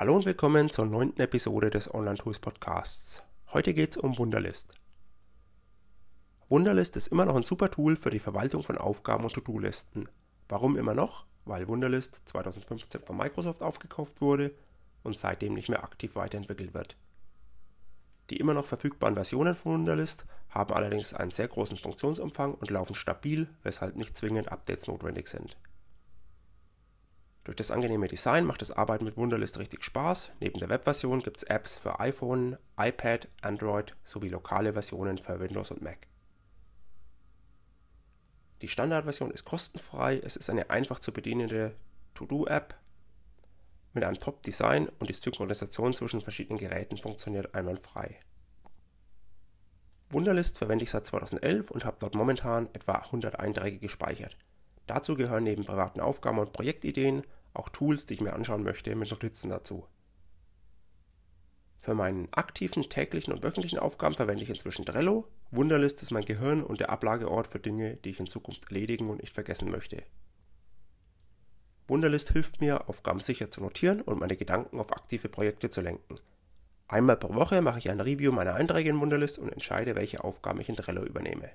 Hallo und willkommen zur neunten Episode des Online Tools Podcasts. Heute geht es um Wunderlist. Wunderlist ist immer noch ein super Tool für die Verwaltung von Aufgaben und To-Do-Listen. Warum immer noch? Weil Wunderlist 2015 von Microsoft aufgekauft wurde und seitdem nicht mehr aktiv weiterentwickelt wird. Die immer noch verfügbaren Versionen von Wunderlist haben allerdings einen sehr großen Funktionsumfang und laufen stabil, weshalb nicht zwingend Updates notwendig sind. Durch das angenehme Design macht das Arbeiten mit Wunderlist richtig Spaß. Neben der Webversion gibt es Apps für iPhone, iPad, Android sowie lokale Versionen für Windows und Mac. Die Standardversion ist kostenfrei, es ist eine einfach zu bedienende To-Do-App mit einem Top-Design und die Synchronisation zwischen verschiedenen Geräten funktioniert einwandfrei. Wunderlist verwende ich seit 2011 und habe dort momentan etwa 100 Einträge gespeichert. Dazu gehören neben privaten Aufgaben und Projektideen auch Tools, die ich mir anschauen möchte, mit Notizen dazu. Für meinen aktiven täglichen und wöchentlichen Aufgaben verwende ich inzwischen Trello. Wunderlist ist mein Gehirn und der Ablageort für Dinge, die ich in Zukunft erledigen und nicht vergessen möchte. Wunderlist hilft mir, Aufgaben sicher zu notieren und meine Gedanken auf aktive Projekte zu lenken. Einmal pro Woche mache ich ein Review meiner Einträge in Wunderlist und entscheide, welche Aufgaben ich in Trello übernehme.